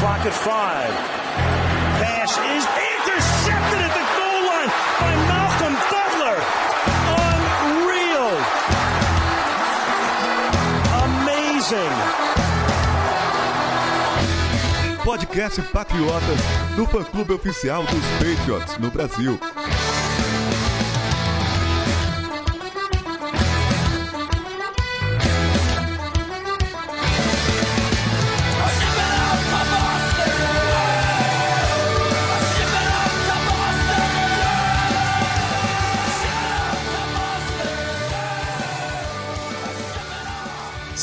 clock at five. Pass is intercepted at the goal line by Malcolm Butler. Unreal. Amazing. Podcast Patriotas do fã-clube oficial dos Patriots no Brasil.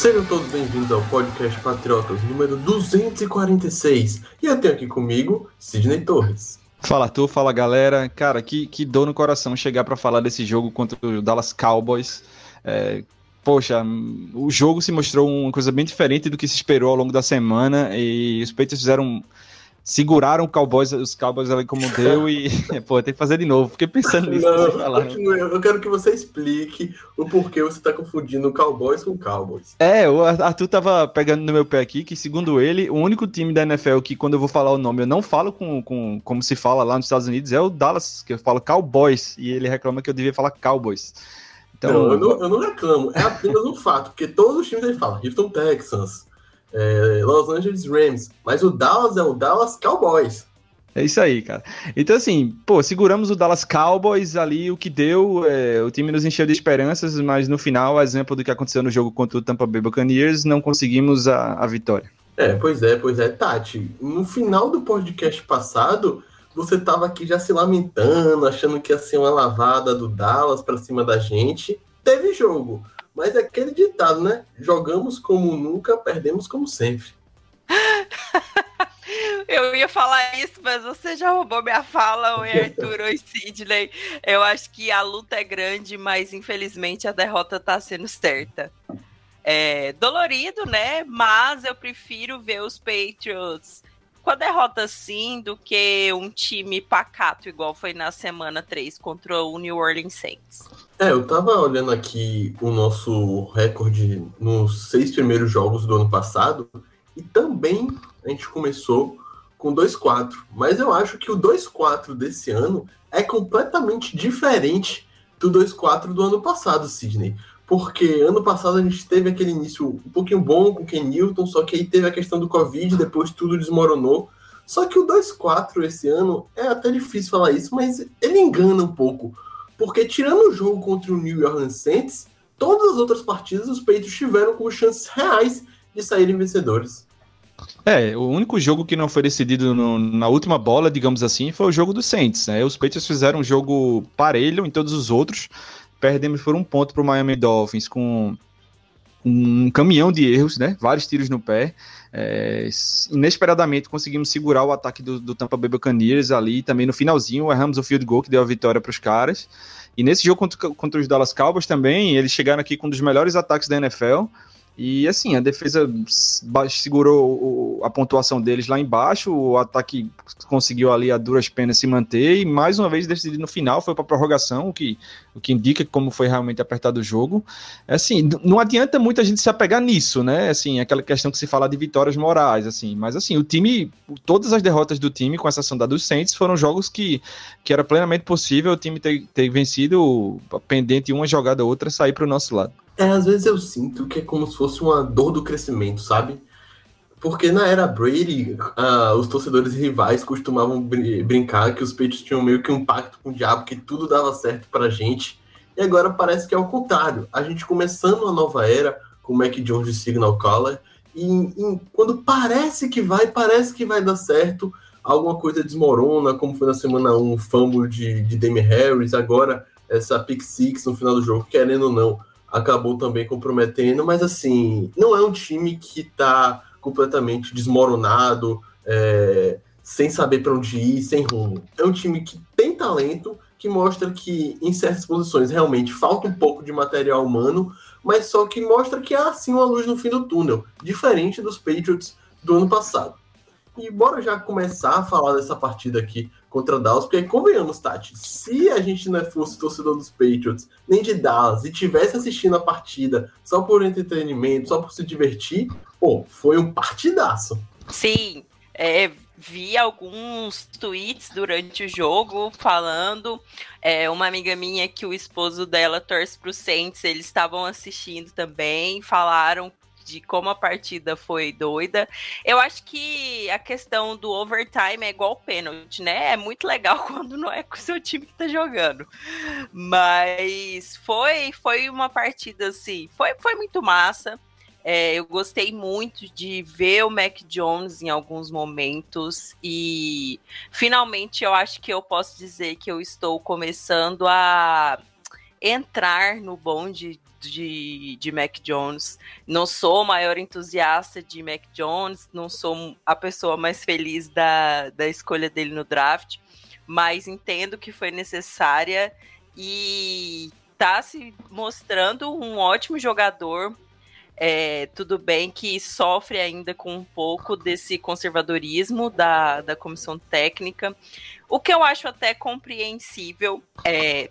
Sejam todos bem-vindos ao podcast Patriotas número 246. E eu tenho aqui comigo Sidney Torres. Fala tu, fala galera. Cara, que, que dor no coração chegar para falar desse jogo contra o Dallas Cowboys. É, poxa, o jogo se mostrou uma coisa bem diferente do que se esperou ao longo da semana e os Patriots fizeram seguraram o Cowboys, os Cowboys ali como deu e, pô, tem que fazer de novo. Fiquei pensando nisso. Não. Eu quero que você explique o porquê você tá confundindo Cowboys com Cowboys. É, o Arthur tava pegando no meu pé aqui que, segundo ele, o único time da NFL que, quando eu vou falar o nome, eu não falo com, com como se fala lá nos Estados Unidos, é o Dallas, que eu falo Cowboys, e ele reclama que eu devia falar Cowboys. Então... Não, eu não, eu não reclamo, é apenas um fato, porque todos os times ele fala, Houston Texans, é, Los Angeles Rams, mas o Dallas é o Dallas Cowboys. É isso aí, cara. Então, assim, pô, seguramos o Dallas Cowboys ali, o que deu, é, o time nos encheu de esperanças, mas no final, exemplo do que aconteceu no jogo contra o Tampa Bay Buccaneers, não conseguimos a, a vitória. É, pois é, pois é. Tati, no final do podcast passado, você tava aqui já se lamentando, achando que ia ser uma lavada do Dallas para cima da gente. Teve jogo. Mas é aquele ditado, né? Jogamos como nunca, perdemos como sempre. Eu ia falar isso, mas você já roubou minha fala, oi Arthur, oi Sidney. Eu acho que a luta é grande, mas infelizmente a derrota tá sendo certa. É dolorido, né? Mas eu prefiro ver os Patriots com a derrota assim do que um time pacato, igual foi na semana 3 contra o New Orleans Saints. É, eu tava olhando aqui o nosso recorde nos seis primeiros jogos do ano passado e também a gente começou com 2-4. Mas eu acho que o 2-4 desse ano é completamente diferente do 2-4 do ano passado, Sidney porque ano passado a gente teve aquele início um pouquinho bom com o Ken Newton, só que aí teve a questão do Covid, depois tudo desmoronou. Só que o 2-4 esse ano é até difícil falar isso, mas ele engana um pouco. Porque tirando o jogo contra o New Orleans Saints, todas as outras partidas os Patriots tiveram com chances reais de saírem vencedores. É, o único jogo que não foi decidido no, na última bola, digamos assim, foi o jogo do Saints. Né? Os Patriots fizeram um jogo parelho em todos os outros perdemos por um ponto para o Miami Dolphins com um caminhão de erros, né? Vários tiros no pé. É, inesperadamente conseguimos segurar o ataque do, do Tampa Bay Buccaneers ali. Também no finalzinho erramos o field goal que deu a vitória para os caras. E nesse jogo contra, contra os Dallas Cowboys também, eles chegaram aqui com um dos melhores ataques da NFL. E assim, a defesa segurou a pontuação deles lá embaixo, o ataque conseguiu ali a duras penas se manter e mais uma vez decidido no final, foi para prorrogação, o que, o que indica como foi realmente apertado o jogo. Assim, não adianta muita gente se apegar nisso, né? Assim, aquela questão que se fala de vitórias morais, assim, mas assim, o time, todas as derrotas do time, com exceção da dos Saints, foram jogos que, que era plenamente possível o time ter, ter vencido pendente uma jogada ou outra sair para o nosso lado. É, às vezes eu sinto que é como se fosse uma dor do crescimento, sabe? Porque na era Brady, uh, os torcedores rivais costumavam br brincar que os Patriots tinham meio que um pacto com o diabo, que tudo dava certo pra gente. E agora parece que é o contrário. A gente começando uma nova era com o Mac Jones de Signal Caller, e, e quando parece que vai, parece que vai dar certo, alguma coisa desmorona, como foi na semana 1, um fumble de, de Damian Harris, agora essa pick six no final do jogo, querendo ou não acabou também comprometendo, mas assim, não é um time que está completamente desmoronado, é, sem saber para onde ir, sem rumo. É um time que tem talento, que mostra que em certas posições realmente falta um pouco de material humano, mas só que mostra que há sim uma luz no fim do túnel, diferente dos Patriots do ano passado. E bora já começar a falar dessa partida aqui contra Dallas, porque convenhamos, Tati, se a gente não fosse torcedor dos Patriots, nem de Dallas, e tivesse assistindo a partida só por entretenimento, só por se divertir, pô, foi um partidaço. Sim, é, vi alguns tweets durante o jogo falando. É, uma amiga minha que o esposo dela torce para o Saints, eles estavam assistindo também, falaram de como a partida foi doida. Eu acho que a questão do overtime é igual pênalti, né? É muito legal quando não é com o seu time que tá jogando. Mas foi foi uma partida assim, foi, foi muito massa. É, eu gostei muito de ver o Mac Jones em alguns momentos e finalmente eu acho que eu posso dizer que eu estou começando a entrar no bonde de, de Mac Jones. Não sou o maior entusiasta de Mac Jones, não sou a pessoa mais feliz da, da escolha dele no draft, mas entendo que foi necessária e está se mostrando um ótimo jogador. É, tudo bem que sofre ainda com um pouco desse conservadorismo da, da comissão técnica, o que eu acho até compreensível. É,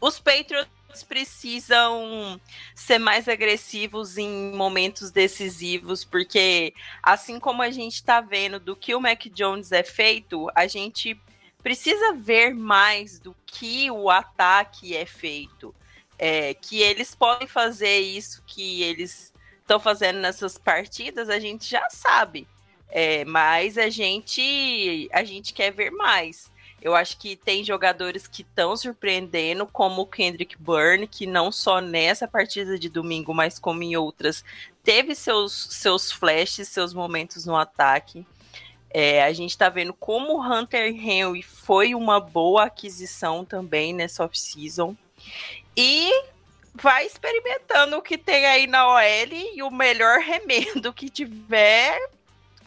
os Patriots precisam ser mais agressivos em momentos decisivos, porque assim como a gente está vendo do que o Mac Jones é feito, a gente precisa ver mais do que o ataque é feito. É, que eles podem fazer isso que eles estão fazendo nessas partidas, a gente já sabe. É, mas a gente a gente quer ver mais. Eu acho que tem jogadores que estão surpreendendo, como o Kendrick Byrne, que não só nessa partida de domingo, mas como em outras, teve seus, seus flashes, seus momentos no ataque. É, a gente está vendo como o Hunter Henry foi uma boa aquisição também nessa off-season. E vai experimentando o que tem aí na OL e o melhor remendo que tiver,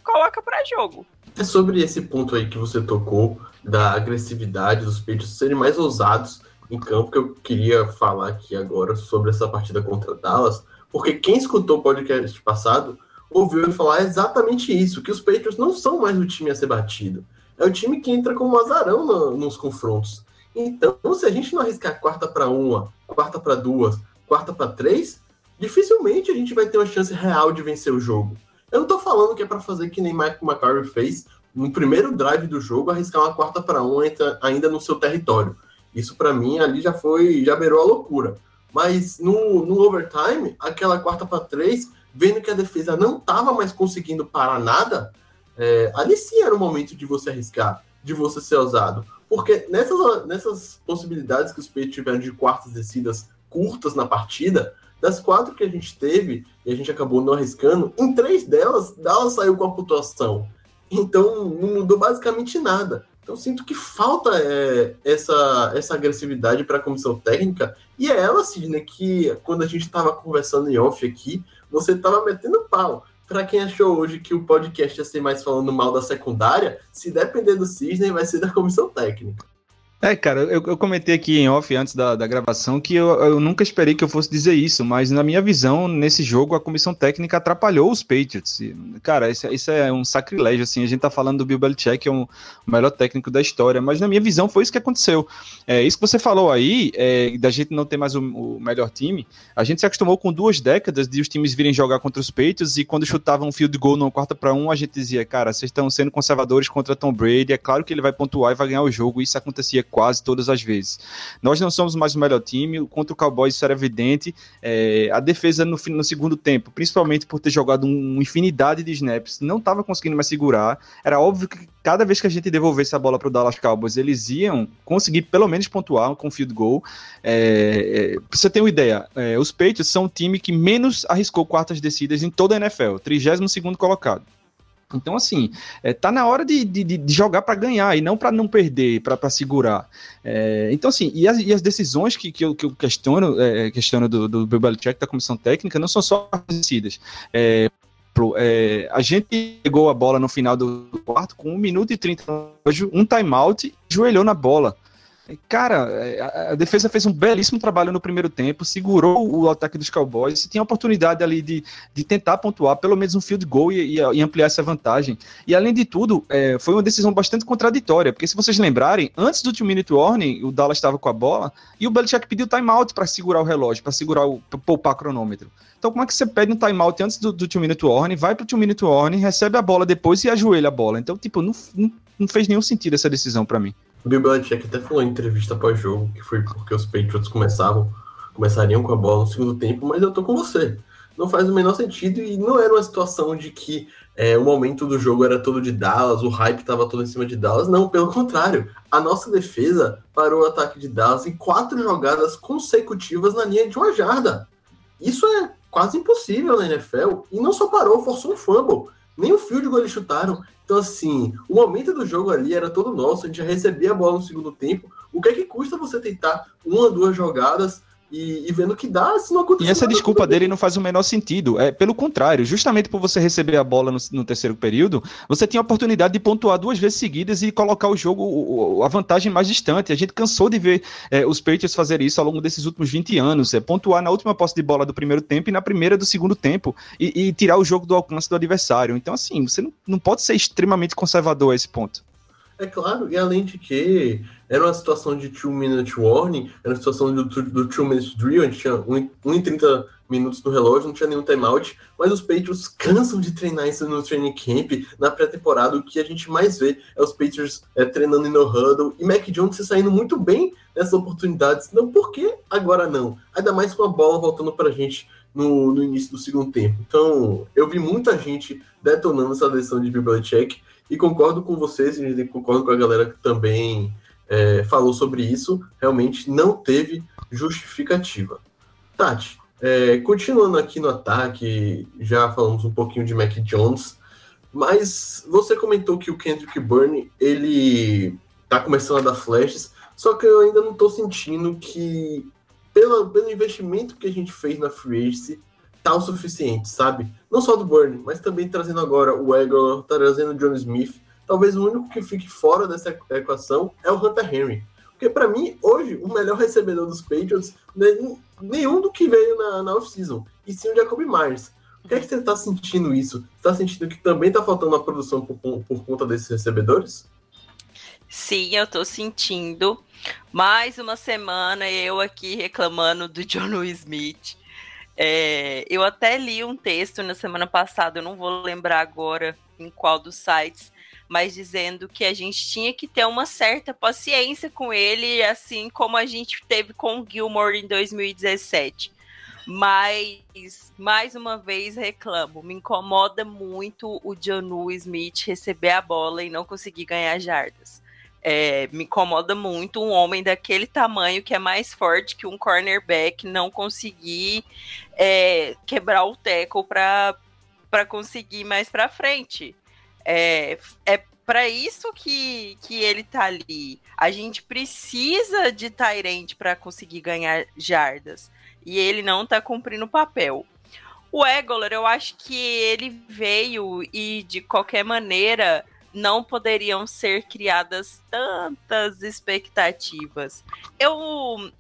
coloca para jogo. É sobre esse ponto aí que você tocou da agressividade dos peitos serem mais ousados em campo que eu queria falar aqui agora sobre essa partida contra Dallas, porque quem escutou o podcast passado ouviu ele falar exatamente isso, que os Patriots não são mais o time a ser batido. É o time que entra como azarão no, nos confrontos. Então, se a gente não arriscar quarta para uma, quarta para duas, quarta para três, dificilmente a gente vai ter uma chance real de vencer o jogo. Eu não tô falando que é para fazer que nem Mike McCarthy fez no primeiro drive do jogo, arriscar uma quarta para um ainda no seu território. Isso para mim ali já foi, já beirou a loucura. Mas no, no overtime, aquela quarta para três, vendo que a defesa não estava mais conseguindo parar nada, é, ali sim era o momento de você arriscar, de você ser ousado. Porque nessas, nessas possibilidades que os Peitos tiveram de quartas descidas curtas na partida, das quatro que a gente teve, e a gente acabou não arriscando, em três delas, Dallas saiu com a pontuação. Então, não mudou basicamente nada. Então, sinto que falta é, essa, essa agressividade para a comissão técnica. E é ela, Sidney, que quando a gente estava conversando em off aqui, você estava metendo pau. Para quem achou hoje que o podcast ia ser mais falando mal da secundária, se depender do Sidney, vai ser da comissão técnica. É, cara, eu, eu, comentei aqui em off antes da, da gravação que eu, eu, nunca esperei que eu fosse dizer isso, mas na minha visão, nesse jogo, a comissão técnica atrapalhou os Patriots. Cara, isso, isso, é um sacrilégio, assim, a gente tá falando do Bill Belichick, que é um, o melhor técnico da história, mas na minha visão foi isso que aconteceu. É, isso que você falou aí, é, da gente não ter mais o, o, melhor time, a gente se acostumou com duas décadas de os times virem jogar contra os Patriots e quando chutavam um field goal no quarta para um, a gente dizia, cara, vocês estão sendo conservadores contra Tom Brady, é claro que ele vai pontuar e vai ganhar o jogo, isso acontecia quase todas as vezes. Nós não somos mais o melhor time, contra o Cowboys isso era evidente. É, a defesa no, no, segundo tempo, principalmente por ter jogado uma infinidade de snaps, não estava conseguindo mais segurar. Era óbvio que cada vez que a gente devolvesse a bola para o Dallas Cowboys, eles iam conseguir pelo menos pontuar com field goal. É, é, pra você ter uma ideia, é, os Patriots são o time que menos arriscou quartas descidas em toda a NFL, 32 segundo colocado. Então, assim, é, tá na hora de, de, de jogar para ganhar e não para não perder, para segurar. É, então, assim, e as, e as, decisões que, que, eu, que eu questiono, é, questiono do, do Bill da comissão técnica, não são só decididas. É, é, a gente pegou a bola no final do quarto com 1 minuto e 30 um timeout e joelhou na bola. Cara, é, a, defesa fez um belíssimo trabalho no primeiro tempo, segurou o ataque dos Cowboys, tinha oportunidade ali de, de tentar pontuar pelo menos um field goal e, e, ampliar essa vantagem. E além de tudo, é, foi uma decisão bastante contraditória, porque se vocês lembrarem, antes do two minute warning, o Dallas estava com a bola e o Belichick pediu timeout para segurar o relógio, para segurar o poupar cronômetro. Então, como é que você pede um timeout antes do, do two minute warning, vai pro two minute warning, recebe a bola depois e ajoelha a bola? Então, tipo, não, não, não fez nenhum sentido essa decisão para mim. O Bill Belichick até falou em entrevista pós-jogo que foi porque os Patriots começavam, começariam com a bola no segundo tempo, mas eu tô com você. Não faz o menor sentido e não era uma situação de que é, o momento do jogo era todo de Dallas, o hype estava todo em cima de Dallas. Não, pelo contrário. A nossa defesa parou o ataque de Dallas em quatro jogadas consecutivas na linha de uma jarda. Isso é quase impossível na NFL. E não só parou, forçou um fumble. Nem o field goal eles chutaram. Então, assim, o momento do jogo ali era todo nosso, a gente já recebia a bola no segundo tempo. O que é que custa você tentar uma, duas jogadas e, e, vendo que dá, se não acontecer. E essa desculpa dele não faz o menor sentido. É pelo contrário, justamente por você receber a bola no, no, terceiro período, você tinha a oportunidade de pontuar duas vezes seguidas e colocar o jogo, a vantagem mais distante. A gente cansou de ver é, os Patriots fazer isso ao longo desses últimos 20 anos. É, pontuar na última posse de bola do primeiro tempo e na primeira do segundo tempo e, e tirar o jogo do alcance do adversário. Então, assim, você não, não pode ser extremamente conservador a esse ponto. É claro, e além de que era uma situação de two minute warning, era uma situação do, do two minute drill, a gente tinha 1 em 30 minutos no relógio, não tinha nenhum timeout, mas os Patriots cansam de treinar isso no training camp, na pré-temporada, o que a gente mais vê é os Patriots é, treinando no huddle, e Mac Jones se saindo muito bem nessas oportunidades, não por que agora não? Ainda mais com a bola voltando pra gente no, no início do segundo tempo. Então, eu vi muita gente detonando essa decisão de Bill Belichick, e concordo com vocês, e concordo com a galera que também é, falou sobre isso, realmente não teve justificativa. Tati, é, continuando aqui no ataque, já falamos um pouquinho de Mac Jones, mas você comentou que o Kendrick Byrne, ele tá começando a dar flashes, só que eu ainda não tô sentindo que, pelo, pelo investimento que a gente fez na Free Agency, tá o suficiente, sabe? Não só do Burn, mas também trazendo agora o Eglor, trazendo o John Smith. Talvez o único que fique fora dessa equação é o Hunter Henry. Porque para mim, hoje, o melhor recebedor dos Patriots não é nenhum do que veio na, na off-season, e sim o Jacoby Myers. O que é que você está sentindo isso? Está sentindo que também está faltando a produção por, por conta desses recebedores? Sim, eu estou sentindo. Mais uma semana eu aqui reclamando do John Smith. É, eu até li um texto na semana passada, eu não vou lembrar agora em qual dos sites, mas dizendo que a gente tinha que ter uma certa paciência com ele, assim como a gente teve com o Gilmore em 2017. Mas, mais uma vez, reclamo. Me incomoda muito o Janu Smith receber a bola e não conseguir ganhar jardas. É, me incomoda muito um homem daquele tamanho que é mais forte que um cornerback não conseguir é, quebrar o tackle para conseguir mais para frente. É, é para isso que, que ele tá ali. A gente precisa de Tyrant para conseguir ganhar jardas. E ele não tá cumprindo o papel. O Egolor, eu acho que ele veio e, de qualquer maneira, não poderiam ser criadas tantas expectativas. Eu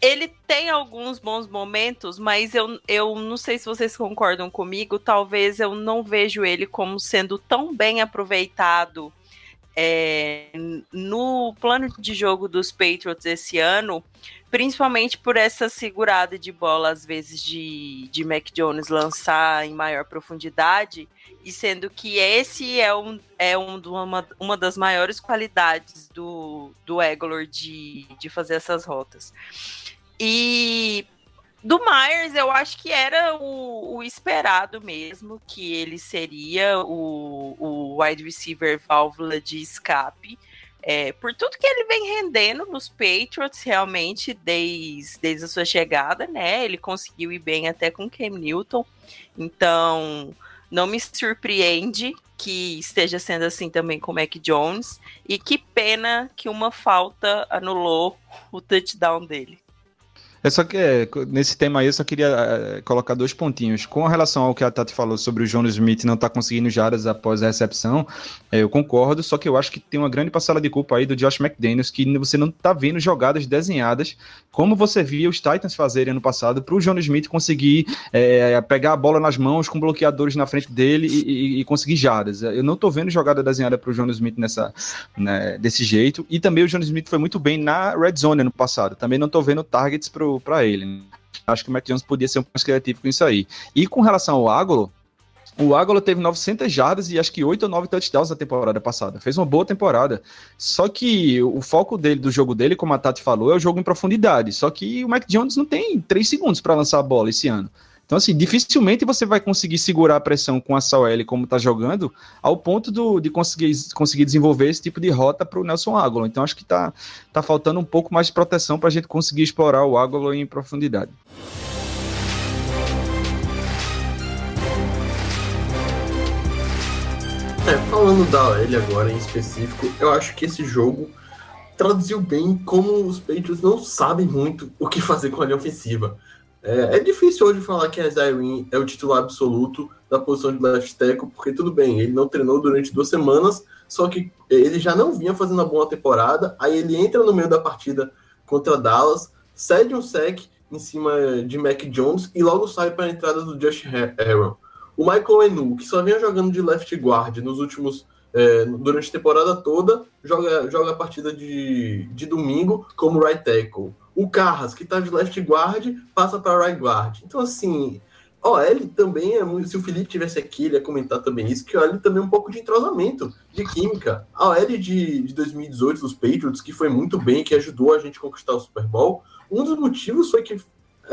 ele tem alguns bons momentos, mas eu, eu não sei se vocês concordam comigo. Talvez eu não vejo ele como sendo tão bem aproveitado é, no plano de jogo dos Patriots esse ano, principalmente por essa segurada de bola, às vezes, de, de Mac Jones lançar em maior profundidade, e sendo que esse é, um, é um, uma, uma das maiores qualidades do, do Egolor de, de fazer essas rotas. E do Myers, eu acho que era o, o, esperado mesmo, que ele seria o, o wide receiver válvula de escape. É, por tudo que ele vem rendendo nos Patriots, realmente, desde, desde a sua chegada, né? Ele conseguiu ir bem até com Cam Newton. Então, não me surpreende que esteja sendo assim também com o Mac Jones. E que pena que uma falta anulou o touchdown dele. É só que é, nesse tema aí eu só queria é, colocar dois pontinhos. Com relação ao que a Tati falou sobre o Jonas Smith não estar tá conseguindo jardas após a recepção, é, eu concordo, só que eu acho que tem uma grande parcela de culpa aí do Josh McDaniels, que você não está vendo jogadas desenhadas, como você via os Titans fazerem ano passado, para o Jonas Smith conseguir é, pegar a bola nas mãos com bloqueadores na frente dele e, e, e conseguir jardas. Eu não estou vendo jogada desenhada para o Jonas Smith nessa, né, desse jeito, e também o Jonas Smith foi muito bem na red zone ano passado. Também não estou vendo targets para para ele. Acho que o Mac Jones podia ser um pouco mais criativo com isso aí. E com relação ao Ágolo, o Ágolo teve 900 jardas e acho que 8 ou 9 touchdowns na temporada passada. Fez uma boa temporada. Só que o foco dele, do jogo dele, como a Tati falou, é o jogo em profundidade. Só que o Mac Jones não tem 3 segundos para lançar a bola esse ano. Então, assim, dificilmente você vai conseguir segurar a pressão com a L como tá jogando, ao ponto do, de conseguir, conseguir desenvolver esse tipo de rota para o Nelson Ágolo. Então, acho que tá, tá faltando um pouco mais de proteção para a gente conseguir explorar o Ágolo em profundidade. É, falando da OL agora em específico, eu acho que esse jogo traduziu bem como os Patriots não sabem muito o que fazer com a linha ofensiva. É, é, difícil hoje falar que Isaiah Wynn é o titular absoluto da posição de left tackle, porque tudo bem, ele não treinou durante duas semanas, só que ele já não vinha fazendo uma boa temporada, aí ele entra no meio da partida contra Dallas, cede um sec em cima de Mac Jones e logo sai para a entrada do Josh Aaron. O Michael Enu, que só vinha jogando de left guard nos últimos é, durante a temporada toda, joga, joga a partida de, de domingo como right tackle. O Carras, que tá de left guard, passa para right guard. Então, assim, OL também é muito. Se o Felipe tivesse aqui, ele ia comentar também isso, que OL também é um pouco de entrosamento, de química. A OL de, de 2018 dos Patriots, que foi muito bem, que ajudou a gente a conquistar o Super Bowl, um dos motivos foi que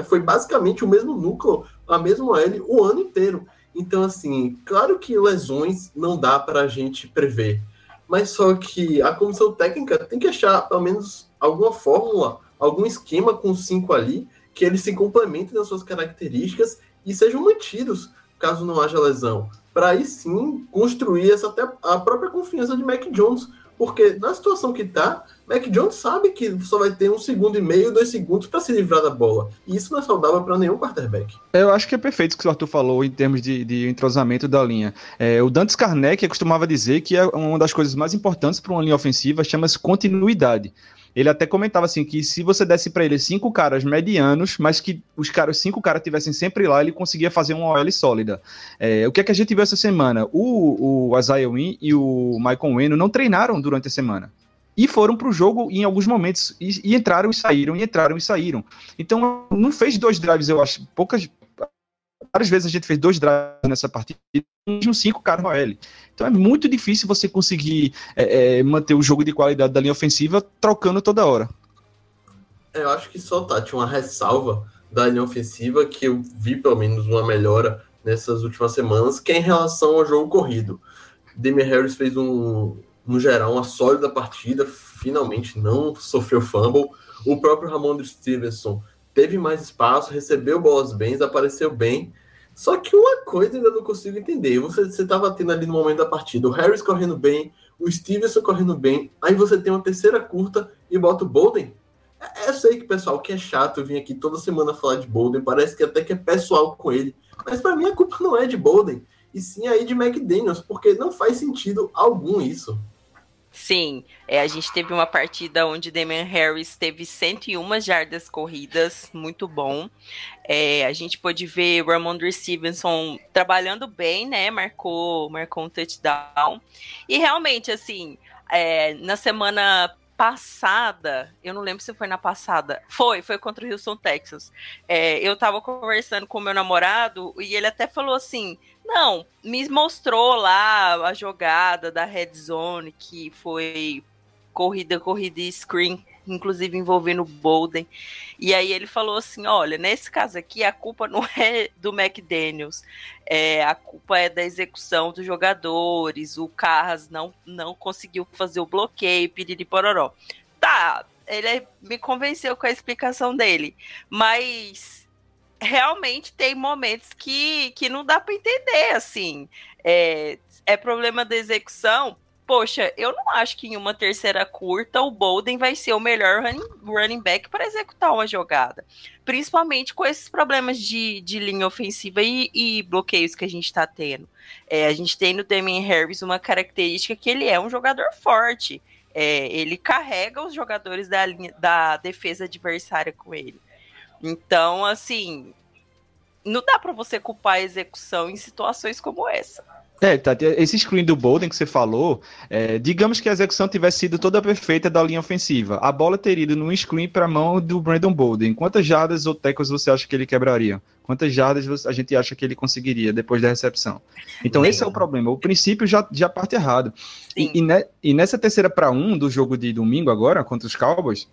foi basicamente o mesmo núcleo, a mesma OL, o ano inteiro. Então, assim, claro que lesões não dá para a gente prever, mas só que a comissão técnica tem que achar pelo menos alguma fórmula algum esquema com cinco ali, que eles se complementem nas suas características e sejam mantidos caso não haja lesão. Para aí sim construir essa até a própria confiança de Mac Jones. Porque na situação que tá, Mac Jones sabe que só vai ter um segundo e meio, dois segundos para se livrar da bola. E isso não é saudável para nenhum quarterback. Eu acho que é perfeito o que o Arthur falou em termos de, de entrosamento da linha. É, o Dantes Karnek costumava dizer que é uma das coisas mais importantes para uma linha ofensiva chama-se continuidade ele até comentava assim que se você desse para ele cinco caras medianos, mas que os caras, cinco caras tivessem sempre lá, ele conseguia fazer uma OL sólida. É, o que é que a gente viu essa semana? O, o Isaiah Wynn e o Michael Weno não treinaram durante a semana. E foram para o jogo em alguns momentos. E, e entraram e saíram, e entraram e saíram. Então, não fez dois drives, eu acho. Poucas, várias vezes a gente fez dois drives nessa partida, mesmo cinco caras no OL. Então é muito difícil você conseguir é, é, manter o jogo de qualidade da linha ofensiva trocando toda hora. É, eu acho que só tinha uma ressalva da linha ofensiva que eu vi pelo menos uma melhora nessas últimas semanas, que é em relação ao jogo corrido. Demi Harris fez um, no geral, uma sólida partida, finalmente não sofreu fumble. O próprio Ramon Stevenson teve mais espaço, recebeu bolas bens, apareceu bem. Só que uma coisa ainda não consigo entender. Você estava tendo ali no momento da partida o Harris correndo bem, o Stevenson correndo bem, aí você tem uma terceira curta e bota o Bolden. É, eu sei que pessoal que é chato vir aqui toda semana falar de Bolden, parece que até que é pessoal com ele. Mas para mim a culpa não é de Bolden, e sim aí de McDaniels, porque não faz sentido algum isso. Sim, é, a gente teve uma partida onde Damian Harris teve 101 jardas corridas, muito bom. É, a gente pôde ver Ramondre Stevenson trabalhando bem, né? Marcou, marcou um touchdown. E realmente, assim, é, na semana passada, eu não lembro se foi na passada, foi, foi contra o Houston, Texas. É, eu tava conversando com o meu namorado e ele até falou assim: não, me mostrou lá a jogada da Red Zone, que foi corrida, corrida e screen, inclusive envolvendo o Bolden. E aí ele falou assim: olha, nesse caso aqui a culpa não é do McDaniels, é, a culpa é da execução dos jogadores, o Carras não, não conseguiu fazer o bloqueio, piriri pororó. Tá, ele me convenceu com a explicação dele, mas realmente tem momentos que, que não dá para entender, assim. É, é problema da execução. poxa, eu não acho que em uma terceira curta o Bolden vai ser o melhor running, running back para executar uma jogada. Principalmente com esses problemas de, de linha ofensiva e, e bloqueios que a gente está tendo. É, a gente tem no Damien Harris uma característica que ele é um jogador forte. É, ele carrega os jogadores da, linha, da defesa adversária com ele. Então, assim, não dá para você culpar a execução em situações como essa. É, Tati, esse screen do Bolden que você falou, é, digamos que a execução tivesse sido toda perfeita da linha ofensiva. A bola teria ido num screen para a mão do Brandon Bolden. Quantas jardas ou tecos você acha que ele quebraria? Quantas jardas a gente acha que ele conseguiria depois da recepção? Então, esse é o problema. O princípio já, já parte errado. E, e, ne, e, nessa terceira para um do jogo de domingo agora, contra os Cowboys,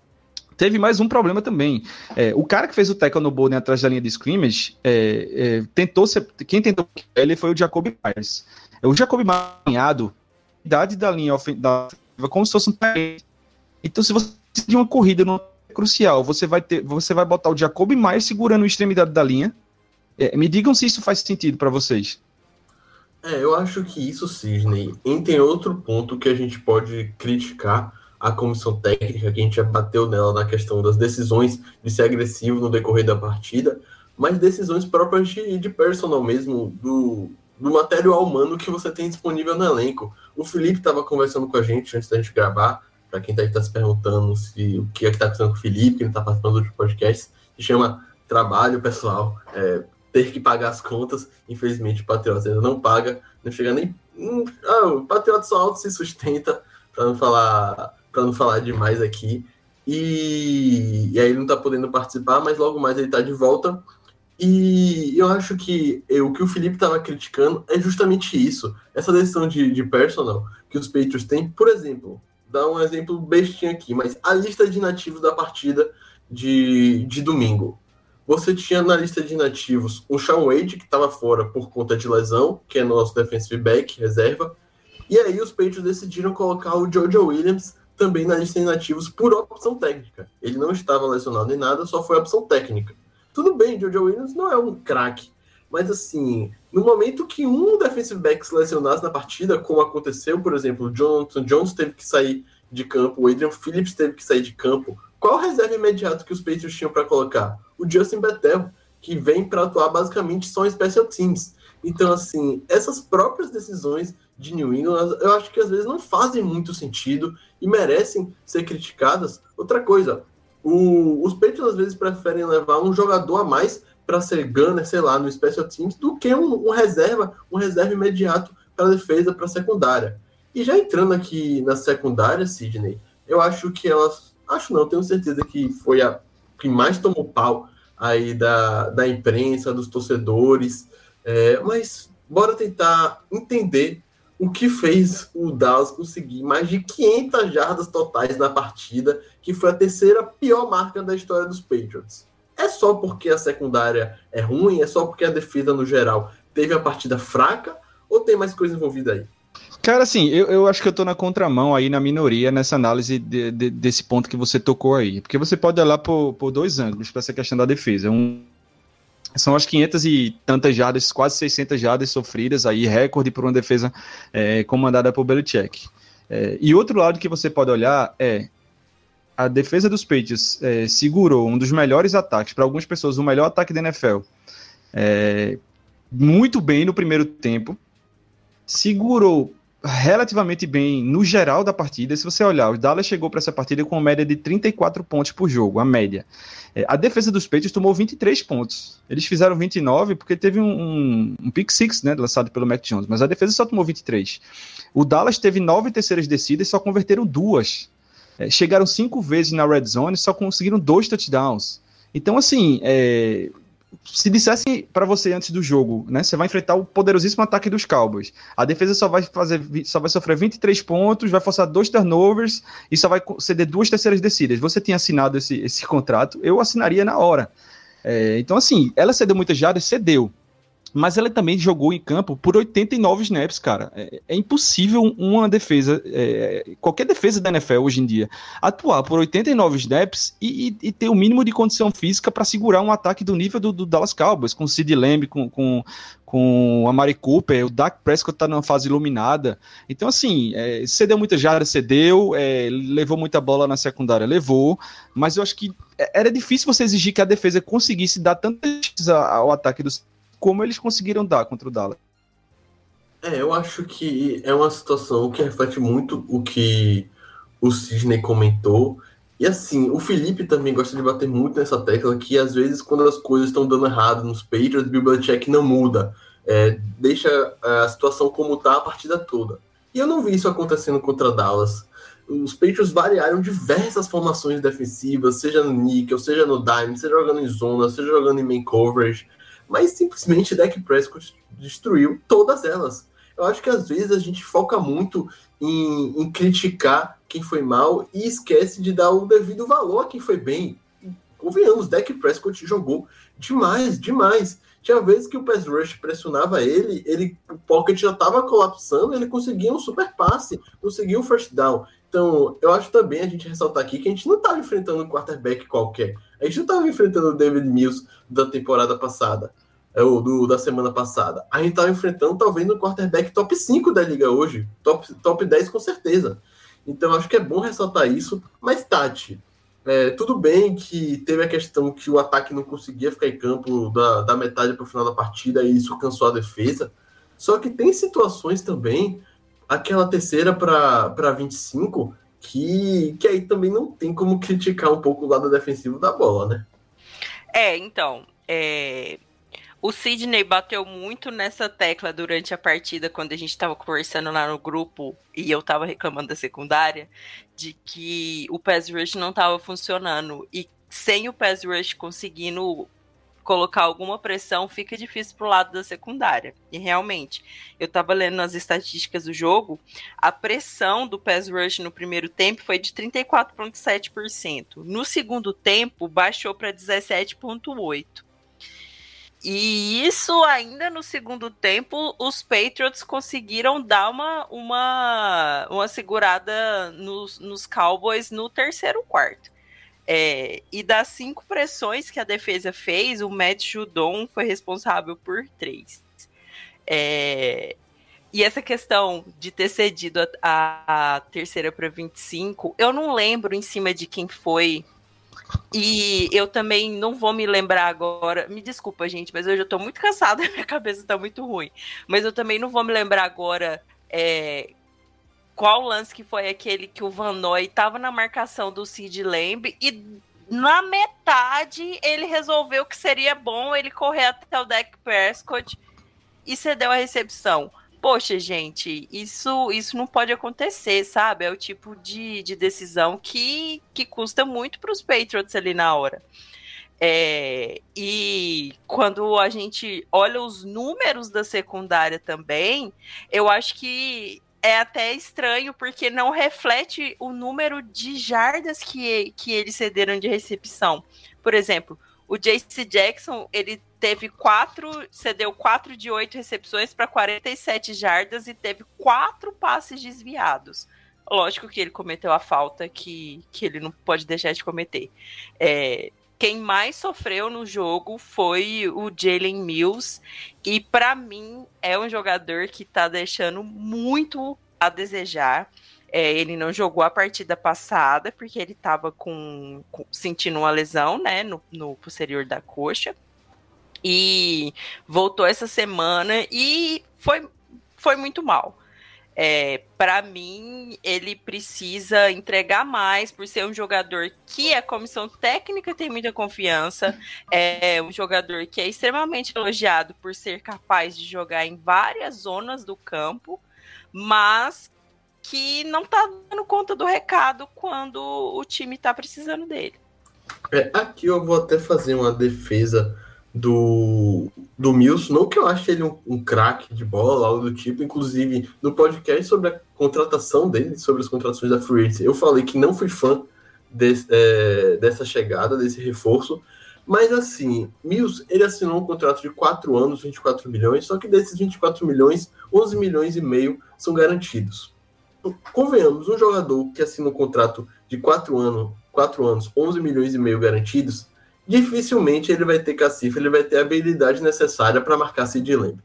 Teve mais um problema também. É, o cara que fez o tackle no Bolden atrás da linha de scrimmage é, é, tentou ser, quem tentou ele foi o Jacob Myers. O Jacob Myers, idade da linha da, como se fosse um talento. Então, se você de uma corrida no crucial, você vai ter, você vai botar o Jacob Myers segurando a extremidade da linha. É, me digam se isso faz sentido para vocês. É, eu acho que isso, Sidney. E tem outro ponto que a gente pode criticar a comissão técnica, que a gente já bateu nela na questão das decisões de ser agressivo no decorrer da partida, mas decisões próprias de, de personal mesmo, do, do material humano que você tem disponível no elenco. O Felipe estava conversando com a gente antes da gente gravar, para quem está tá se perguntando se o que é que está acontecendo com o Felipe, que ele está participando do podcast, se chama trabalho pessoal, é, ter que pagar as contas, infelizmente o Patriota ainda não paga, não chega nem... Hum, ah, o Patriota só auto se sustenta, para não falar para não falar demais aqui. E, e, aí ele não está podendo participar, mas logo mais ele está de volta. E eu acho que o que o Felipe estava criticando é justamente isso. Essa decisão de, de personal que os Patriots têm, por exemplo, dá um exemplo bestinho aqui, mas a lista de nativos da partida de, de domingo. Você tinha na lista de nativos o Sean Wade, que estava fora por conta de lesão, que é nosso defensive back, reserva. E aí os Patriots decidiram colocar o Jojo Williams também na lista de inativos por opção técnica. Ele não estava lesionado em nada, só foi opção técnica. Tudo bem, Jojo Williams não é um craque, mas assim, no momento que um defensive back se lesionasse na partida, como aconteceu, por exemplo, Jonathan Jones teve que sair de campo, o Adrian Phillips teve que sair de campo, qual reserva imediato que os Patriots tinham para colocar? O Justin Bethel, que vem para atuar basicamente só em special teams. Então, assim, essas próprias decisões de New England, eu acho que às vezes não fazem muito sentido e merecem ser criticadas. Outra coisa, o, os Patriots às vezes preferem levar um jogador a mais para ser gunner, sei lá, no Special Teams, do que um, um reserva, um reserva imediato para defesa, para secundária. E já entrando aqui na secundária, Sidney, eu acho que elas, acho não, tenho certeza que foi a que mais tomou pau aí da, da imprensa, dos torcedores, é, mas bora tentar entender o que fez o Dallas conseguir mais de 500 jardas totais na partida, que foi a terceira pior marca da história dos Patriots. É só porque a secundária é ruim? É só porque a defesa, no geral, teve a partida fraca? Ou tem mais coisa envolvida aí? Cara, assim, eu, eu acho que eu tô na contramão aí, na minoria, nessa análise de, de, desse ponto que você tocou aí. Porque você pode olhar por, por dois ângulos para essa questão da defesa. Um, são as 500 e tantas jardas, quase 600 jardas sofridas, aí recorde por uma defesa é, comandada por Belichick. É, e outro lado que você pode olhar é a defesa dos Patriots é, segurou um dos melhores ataques, para algumas pessoas, o melhor ataque da NFL, é, muito bem no primeiro tempo, segurou relativamente bem no geral da partida. Se você olhar, o Dallas chegou para essa partida com uma média de 34 pontos por jogo, a média. É, a defesa dos Patriots tomou 23 pontos. Eles fizeram 29 porque teve um, um, um pick six, né, lançado pelo Mac Jones, mas a defesa só tomou 23. O Dallas teve nove terceiras descidas e só converteram duas. É, chegaram cinco vezes na red zone e só conseguiram dois touchdowns. Então, assim, é, se dissesse para você antes do jogo, né, você vai enfrentar o poderosíssimo ataque dos Cowboys. A defesa só vai fazer, só vai sofrer 23 pontos, vai forçar dois turnovers e só vai ceder duas terceiras descidas. Você tinha assinado esse, esse contrato, eu assinaria na hora. É, então, assim, ela cedeu muitas jardas, cedeu. Mas ela também jogou em campo por 89 snaps, cara. É, é impossível uma defesa, é, qualquer defesa da NFL hoje em dia, atuar por 89 snaps e, e, e ter o mínimo de condição física para segurar um ataque do nível do, do Dallas Cowboys, com o Sid Lamb, com, com, com a Mari Cooper, o Dak Prescott tá numa fase iluminada. Então, assim, é, cedeu muita jarda, cedeu, é, levou muita bola na secundária, levou, mas eu acho que é, era difícil você exigir que a defesa conseguisse dar tanta ao ataque dos como eles conseguiram dar contra o Dallas. É, eu acho que é uma situação que reflete muito o que o Sidney comentou. E assim, o Felipe também gosta de bater muito nessa tecla que às vezes quando as coisas estão dando errado nos Patriots, Bill Belichick não muda. É, deixa a situação como está a partida toda. E eu não vi isso acontecendo contra Dallas. Os Patriots variaram diversas formações defensivas, seja no nickel, seja no dime, seja jogando em zona, seja jogando em main coverage mas simplesmente Dak Prescott destruiu todas elas. Eu acho que às vezes a gente foca muito em, em criticar quem foi mal e esquece de dar o devido valor a quem foi bem. Convenhamos, Dak Prescott jogou demais, demais. Tinha vezes que o pass rush pressionava ele, ele o pocket já estava colapsando, ele conseguia um super passe, conseguia um first down. Então, eu acho também a gente ressaltar aqui que a gente não estava enfrentando um quarterback qualquer. A gente não estava enfrentando o David Mills da temporada passada, é, ou do, da semana passada. A gente estava enfrentando talvez no quarterback top 5 da liga hoje, top, top 10 com certeza. Então, acho que é bom ressaltar isso. Mas, Tati, é, tudo bem que teve a questão que o ataque não conseguia ficar em campo da, da metade para o final da partida e isso cansou a defesa. Só que tem situações também aquela terceira para 25, que, que aí também não tem como criticar um pouco o lado defensivo da bola, né? É, então, é... o Sidney bateu muito nessa tecla durante a partida, quando a gente estava conversando lá no grupo e eu estava reclamando da secundária, de que o pass rush não estava funcionando. E sem o pass rush conseguindo colocar alguma pressão, fica difícil pro lado da secundária. E realmente, eu tava lendo as estatísticas do jogo, a pressão do pass rush no primeiro tempo foi de 34,7%. No segundo tempo, baixou para 17,8%. E isso ainda no segundo tempo, os Patriots conseguiram dar uma, uma, uma segurada nos, nos Cowboys no terceiro quarto. É, e das cinco pressões que a defesa fez, o Matt Judon foi responsável por três. É, e essa questão de ter cedido a, a, a terceira para 25, eu não lembro em cima de quem foi. E eu também não vou me lembrar agora. Me desculpa, gente, mas eu já estou muito cansada, minha cabeça está muito ruim. Mas eu também não vou me lembrar agora é, qual lance que foi aquele que o Van Noy estava na marcação do Sid Lamb e na metade ele resolveu que seria bom ele correr até o Deck Prescott e cedeu a recepção. Poxa, gente, isso isso não pode acontecer, sabe? É o tipo de, de decisão que, que custa muito para os Patriots ali na hora. É, e quando a gente olha os números da secundária também, eu acho que é até estranho porque não reflete o número de jardas que, que eles cederam de recepção. Por exemplo, o Jace Jackson, ele teve quatro, cedeu quatro de oito recepções para 47 jardas e teve quatro passes desviados. Lógico que ele cometeu a falta que, que ele não pode deixar de cometer. É, quem mais sofreu no jogo foi o Jalen Mills. E para mim é um jogador que tá deixando muito a desejar. É, ele não jogou a partida passada porque ele estava com, com, sentindo uma lesão, né, no, no posterior da coxa. E voltou essa semana e foi, foi muito mal. É, para mim, ele precisa entregar mais por ser um jogador que a comissão técnica tem muita confiança, é um jogador que é extremamente elogiado por ser capaz de jogar em várias zonas do campo, mas que não tá dando conta do recado quando o time tá precisando dele. É, aqui eu vou até fazer uma defesa do, do Mills, não que eu ache ele um, um craque de bola, algo do tipo, inclusive no podcast sobre a contratação dele, sobre as contratações da Free eu falei que não fui fã desse, é, dessa chegada, desse reforço, Mas assim, Mills, ele assinou um contrato de 4 anos, 24 milhões, só que desses 24 milhões, 11 milhões e meio são garantidos. Convenhamos, um jogador que assina um contrato de 4 anos, 4 anos, 11 milhões e meio garantidos, dificilmente ele vai ter cacife, ele vai ter a habilidade necessária para marcar Sid Lamb.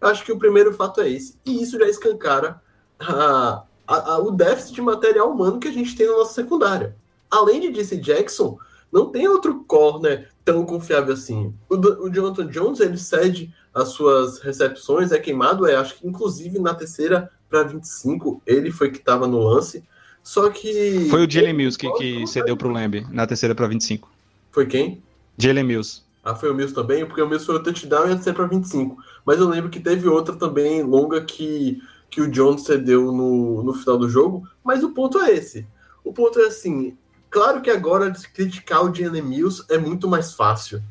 Acho que o primeiro fato é esse. E isso já escancara a, a, a, o déficit de material humano que a gente tem na nossa secundária. Além de DC Jackson, não tem outro corner tão confiável assim. O, o Jonathan Jones, ele cede as suas recepções, é queimado, é, acho que inclusive na terceira para 25, ele foi que estava no lance. Só que. Foi o Jalen Mills que, que cedeu para o Lamb na terceira para 25. Foi quem? Jalen Mills. Ah, foi o Mills também? Porque o Mills foi o touchdown e a terceira para 25. Mas eu lembro que teve outra também longa que, que o Jones cedeu no, no final do jogo. Mas o ponto é esse. O ponto é assim: Claro que agora criticar o Jalen Mills é muito mais fácil.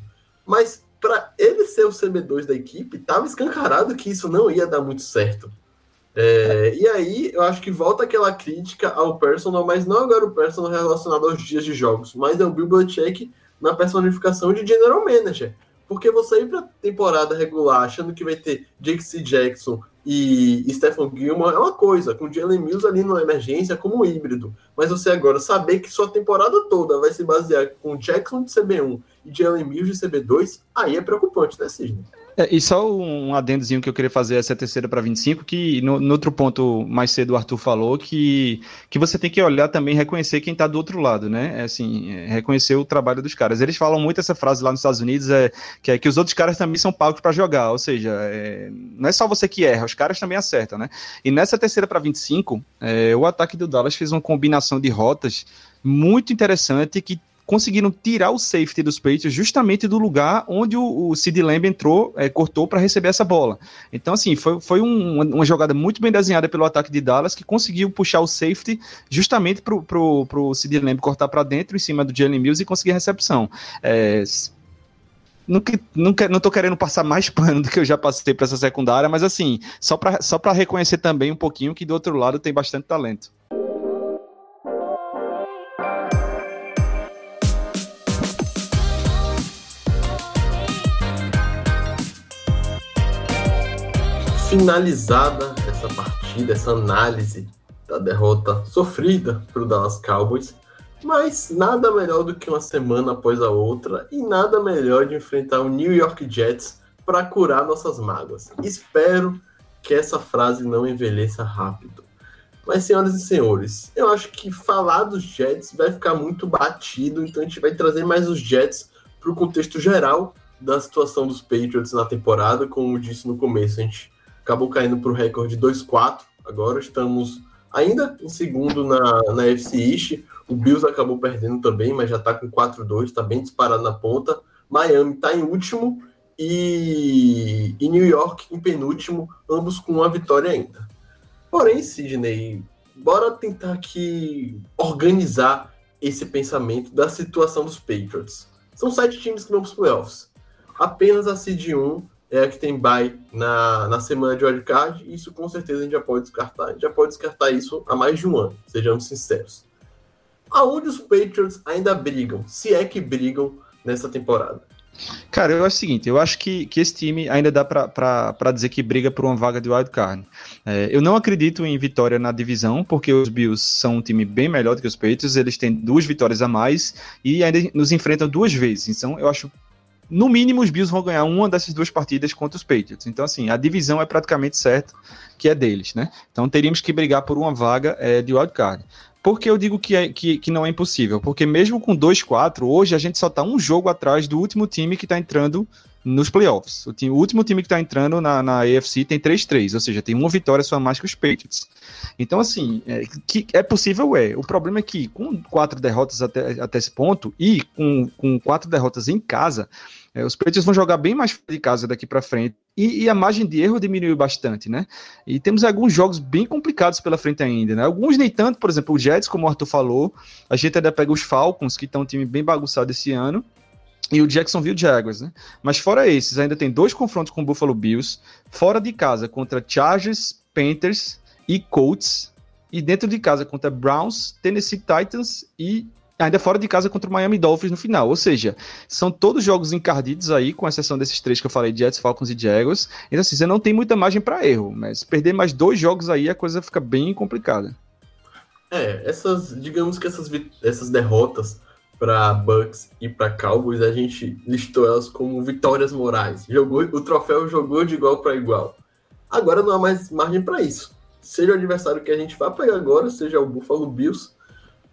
Mas para ele ser o CB2 da equipe, estava escancarado que isso não ia dar muito certo. É, e aí, eu acho que volta aquela crítica ao personal, mas não agora o personal relacionado aos dias de jogos, mas é o Bill Belichick na personificação de General Manager. Porque você ir para temporada regular achando que vai ter Jake C. Jackson e Stephen Gilmore é uma coisa, com Jalen Mills ali na emergência como híbrido. Mas você agora saber que sua temporada toda vai se basear com Jackson de CB1 e Jalen Mills de CB2, aí é preocupante, né, Sidney? É, e só um adendozinho que eu queria fazer essa terceira para 25, que no, no, outro ponto mais cedo o Arthur falou que, que você tem que olhar também reconhecer quem está do outro lado, né? É assim, é, reconhecer o trabalho dos caras. Eles falam muito essa frase lá nos Estados Unidos, é, que é que os outros caras também são pagos para jogar, ou seja, é, não é só você que erra, os caras também acertam, né? E nessa terceira para 25, é, o ataque do Dallas fez uma combinação de rotas muito interessante que conseguiram tirar o safety dos Patriots justamente do lugar onde o, o Sid Lamb entrou, é, cortou para receber essa bola. Então, assim, foi, foi um, uma jogada muito bem desenhada pelo ataque de Dallas que conseguiu puxar o safety justamente para o Sid Lamb cortar para dentro em cima do Jalen Mills e conseguir a recepção. É, não, não, não tô querendo passar mais pano do que eu já passei para essa secundária, mas assim, só para só reconhecer também um pouquinho que do outro lado tem bastante talento. Finalizada essa partida, essa análise da derrota sofrida para o Dallas Cowboys, mas nada melhor do que uma semana após a outra e nada melhor de enfrentar o New York Jets para curar nossas mágoas. Espero que essa frase não envelheça rápido. Mas, senhoras e senhores, eu acho que falar dos Jets vai ficar muito batido, então a gente vai trazer mais os Jets para o contexto geral da situação dos Patriots na temporada. Como disse no começo, a gente acabou caindo para o recorde 2-4. Agora estamos ainda em segundo na, na FC East. O Bills acabou perdendo também, mas já está com 4-2, está bem disparado na ponta. Miami está em último e, e New York em penúltimo, ambos com uma vitória ainda. Porém, Sidney, bora tentar aqui organizar esse pensamento da situação dos Patriots. São sete times que vão para os playoffs. Apenas a Seed 1 é a que tem bye na, na semana de wildcard, e isso com certeza a gente já pode descartar. A gente já pode descartar isso há mais de um ano, sejamos sinceros. Aonde os Patriots ainda brigam, se é que brigam nessa temporada? Cara, eu acho o seguinte, eu acho que, que esse time ainda dá para dizer que briga por uma vaga de wildcard. É, eu não acredito em vitória na divisão, porque os Bills são um time bem melhor do que os Patriots, eles têm duas vitórias a mais e ainda nos enfrentam duas vezes. Então eu acho no mínimo, os Bills vão ganhar uma dessas duas partidas contra os Patriots. Então, assim, a divisão é praticamente certa que é deles, né? Então, teríamos que brigar por uma vaga é, de wildcard. Por que eu digo que, é, que, que não é impossível? Porque mesmo com 2-4, hoje a gente só está um jogo atrás do último time que está entrando nos playoffs. O, time, o, último time que está entrando na, na AFC tem 3-3, ou seja, tem uma vitória só mais que os Patriots. Então, assim, é, que é possível, é. O problema é que com quatro derrotas até, até esse ponto e com, com quatro derrotas em casa, é, os Patriots vão jogar bem mais de casa daqui para frente e, e, a margem de erro diminuiu bastante, né? E temos alguns jogos bem complicados pela frente ainda, né? Alguns nem tanto, por exemplo, o Jets, como o Arthur falou, a gente ainda pega os Falcons, que estão um time bem bagunçado esse ano, e o Jacksonville Jaguars, né? Mas fora esses, ainda tem dois confrontos com o Buffalo Bills, fora de casa contra Chargers, Panthers e Colts, e dentro de casa contra Browns, Tennessee Titans e ainda fora de casa contra o Miami Dolphins no final. Ou seja, são todos jogos encardidos aí, com exceção desses três que eu falei, Jets, Falcons e Jaguars. Então, assim, você não tem muita margem para erro, mas perder mais dois jogos aí, a coisa fica bem complicada. É, essas, digamos que essas, essas derrotas para Bucks e para Cowboys, a gente listou elas como vitórias morais. Jogou, o troféu jogou de igual para igual. Agora não há mais margem para isso. Seja o adversário que a gente vai pegar agora, seja o Buffalo Bills,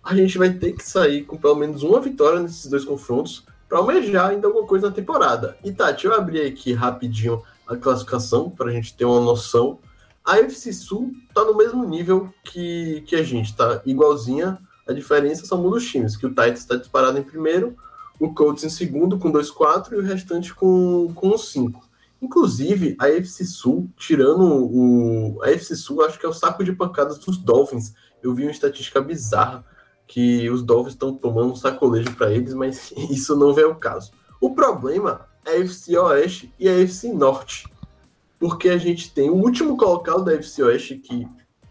a gente vai ter que sair com pelo menos uma vitória nesses dois confrontos para almejar ainda alguma coisa na temporada. E tá, deixa eu abrir aqui rapidinho a classificação para a gente ter uma noção. A FC Sul tá no mesmo nível que, que a gente, tá igualzinha. A diferença são muitos times, que o Titans está disparado em primeiro, o Colts em segundo com 2-4 e o restante com, com 5. Inclusive, a FC Sul, tirando o. A FC Sul, acho que é o saco de pancadas dos Dolphins. Eu vi uma estatística bizarra que os Dolphins estão tomando um sacolejo para eles, mas isso não é o caso. O problema é a FC Oeste e a FC Norte porque a gente tem o último colocado da FC Oeste, que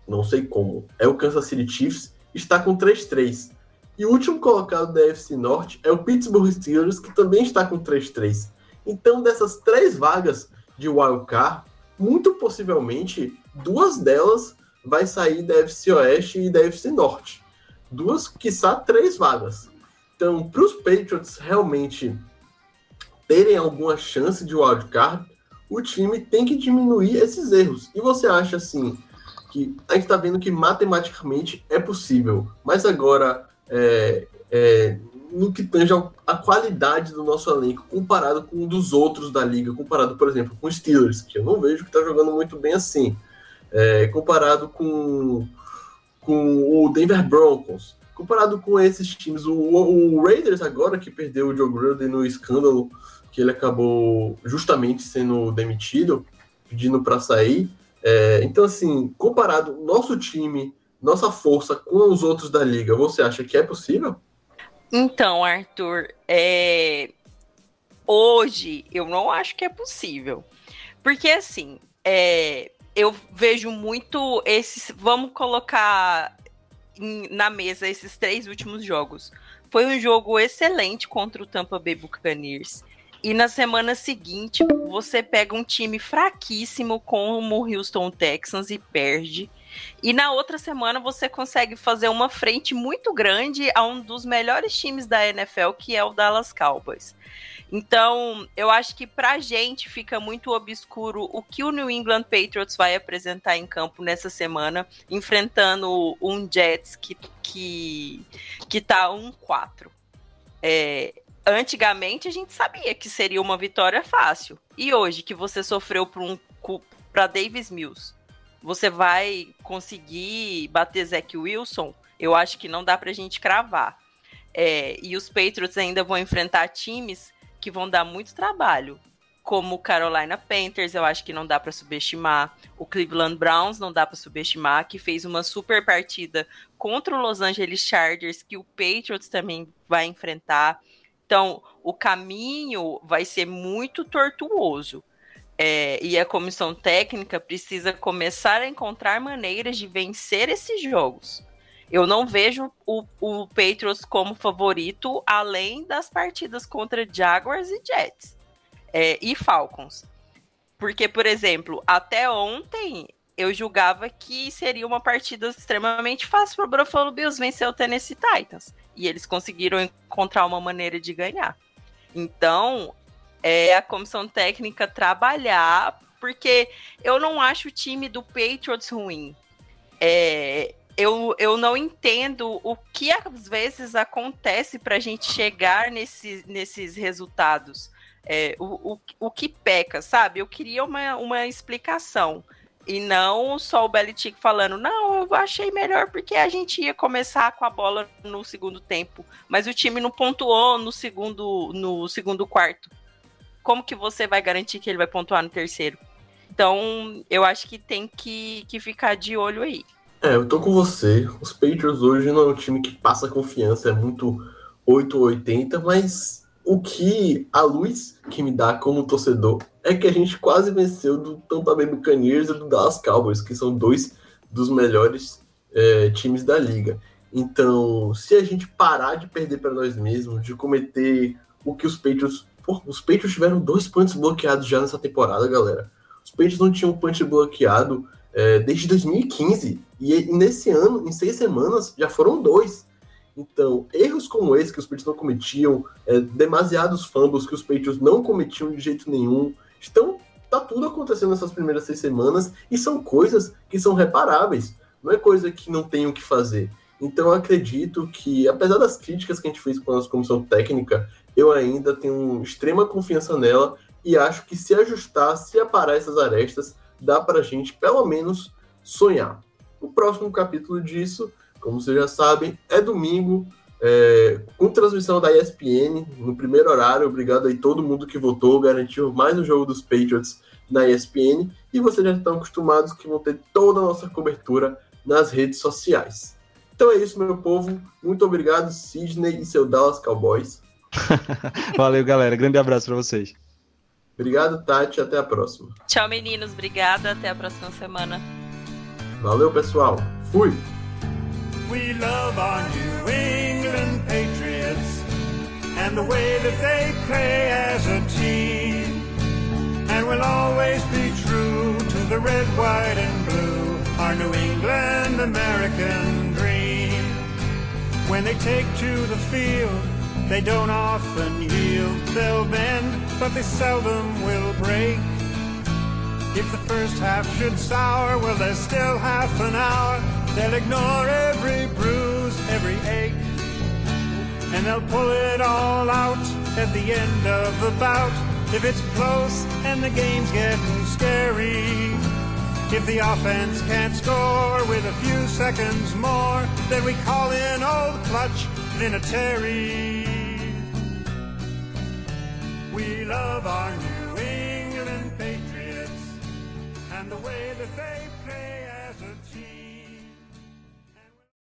não sei como, é o Kansas City Chiefs, está com 3-3. E o último colocado da FC Norte é o Pittsburgh Steelers, que também está com 3-3. Então, dessas três vagas de wildcard, muito possivelmente, duas delas vai sair da FC Oeste e da FC Norte. Duas, quiçá, três vagas. Então, para os Patriots realmente terem alguma chance de wildcard, o time tem que diminuir esses erros. E você acha assim que a gente está vendo que matematicamente é possível, mas agora é, é, no que tange a qualidade do nosso elenco comparado com um dos outros da liga, comparado, por exemplo, com o Steelers, que eu não vejo que está jogando muito bem assim, é, comparado com, com o Denver Broncos, comparado com esses times, o, o Raiders agora que perdeu o Joe Gruden no escândalo que ele acabou justamente sendo demitido, pedindo para sair. É, então, assim, comparado nosso time, nossa força com os outros da liga, você acha que é possível? Então, Arthur, é... hoje eu não acho que é possível. Porque, assim, é... eu vejo muito esses. Vamos colocar na mesa esses três últimos jogos. Foi um jogo excelente contra o Tampa Bay Buccaneers. E na semana seguinte, você pega um time fraquíssimo como o Houston Texans e perde. E na outra semana você consegue fazer uma frente muito grande a um dos melhores times da NFL, que é o Dallas Cowboys. Então, eu acho que pra gente fica muito obscuro o que o New England Patriots vai apresentar em campo nessa semana, enfrentando um Jets que, que, que tá 1-4. É, antigamente a gente sabia que seria uma vitória fácil. E hoje que você sofreu para um para Davis Mills, você vai conseguir bater Zach Wilson? Eu acho que não dá para a gente cravar. É, e os Patriots ainda vão enfrentar times que vão dar muito trabalho, como Carolina Panthers, eu acho que não dá para subestimar. O Cleveland Browns não dá para subestimar, que fez uma super partida contra o Los Angeles Chargers, que o Patriots também vai enfrentar. Então, o caminho vai ser muito tortuoso. É, e a comissão técnica precisa começar a encontrar maneiras de vencer esses jogos. Eu não vejo o, o Patriots como favorito, além das partidas contra Jaguars e Jets é, e Falcons. Porque, por exemplo, até ontem eu julgava que seria uma partida extremamente fácil para o Buffalo Bills vencer o Tennessee Titans. E eles conseguiram encontrar uma maneira de ganhar. Então, é a comissão técnica trabalhar, porque eu não acho o time do Patriots ruim. É, eu, eu não entendo o que às vezes acontece para a gente chegar nesse, nesses resultados. É, o, o, o que peca, sabe? Eu queria uma, uma explicação. E não só o Belichick falando, não, eu achei melhor porque a gente ia começar com a bola no segundo tempo, mas o time não pontuou no segundo, no segundo quarto. Como que você vai garantir que ele vai pontuar no terceiro? Então, eu acho que tem que, que ficar de olho aí. É, eu tô com você. Os Patriots hoje não é um time que passa confiança, é muito 8 ou 80, mas o que a luz que me dá como torcedor é que a gente quase venceu do Tampa Bay Buccaneers e do Dallas Cowboys, que são dois dos melhores é, times da liga. Então, se a gente parar de perder para nós mesmos, de cometer o que os Patriots. Pô, os Patriots tiveram dois punts bloqueados já nessa temporada, galera. Os Patriots não tinham punch bloqueado é, desde 2015. E nesse ano, em seis semanas, já foram dois. Então, erros como esse que os Patriots não cometiam, é, demasiados fumbles que os Patriots não cometiam de jeito nenhum, estão tá tudo acontecendo nessas primeiras seis semanas e são coisas que são reparáveis. Não é coisa que não tem o que fazer. Então, eu acredito que, apesar das críticas que a gente fez com a nossa comissão técnica, eu ainda tenho extrema confiança nela e acho que se ajustar, se aparar essas arestas, dá para a gente, pelo menos, sonhar. O próximo capítulo disso, como vocês já sabem, é domingo, é, com transmissão da ESPN, no primeiro horário. Obrigado aí todo mundo que votou, garantiu mais um jogo dos Patriots na ESPN. E vocês já estão acostumados que vão ter toda a nossa cobertura nas redes sociais. Então é isso, meu povo. Muito obrigado, Sidney e seu Dallas Cowboys. Valeu, galera. Grande abraço para vocês. Obrigado, Tati. Até a próxima. Tchau, meninos. Obrigada. Até a próxima semana. Valeu, pessoal. Fui. We love our New England Patriots and the way that they play as a team. And we'll always be true to the red, white, and blue, our New England American dream. When they take to the field, they don't often yield. They'll bend, but they seldom will break. If the first half should sour, well, there's still half an hour. They'll ignore every bruise, every ache. And they'll pull it all out at the end of the bout. If it's close and the game's getting scary. If the offense can't score with a few seconds more, then we call in old clutch Vinatieri. We love our New England Patriots and the way that they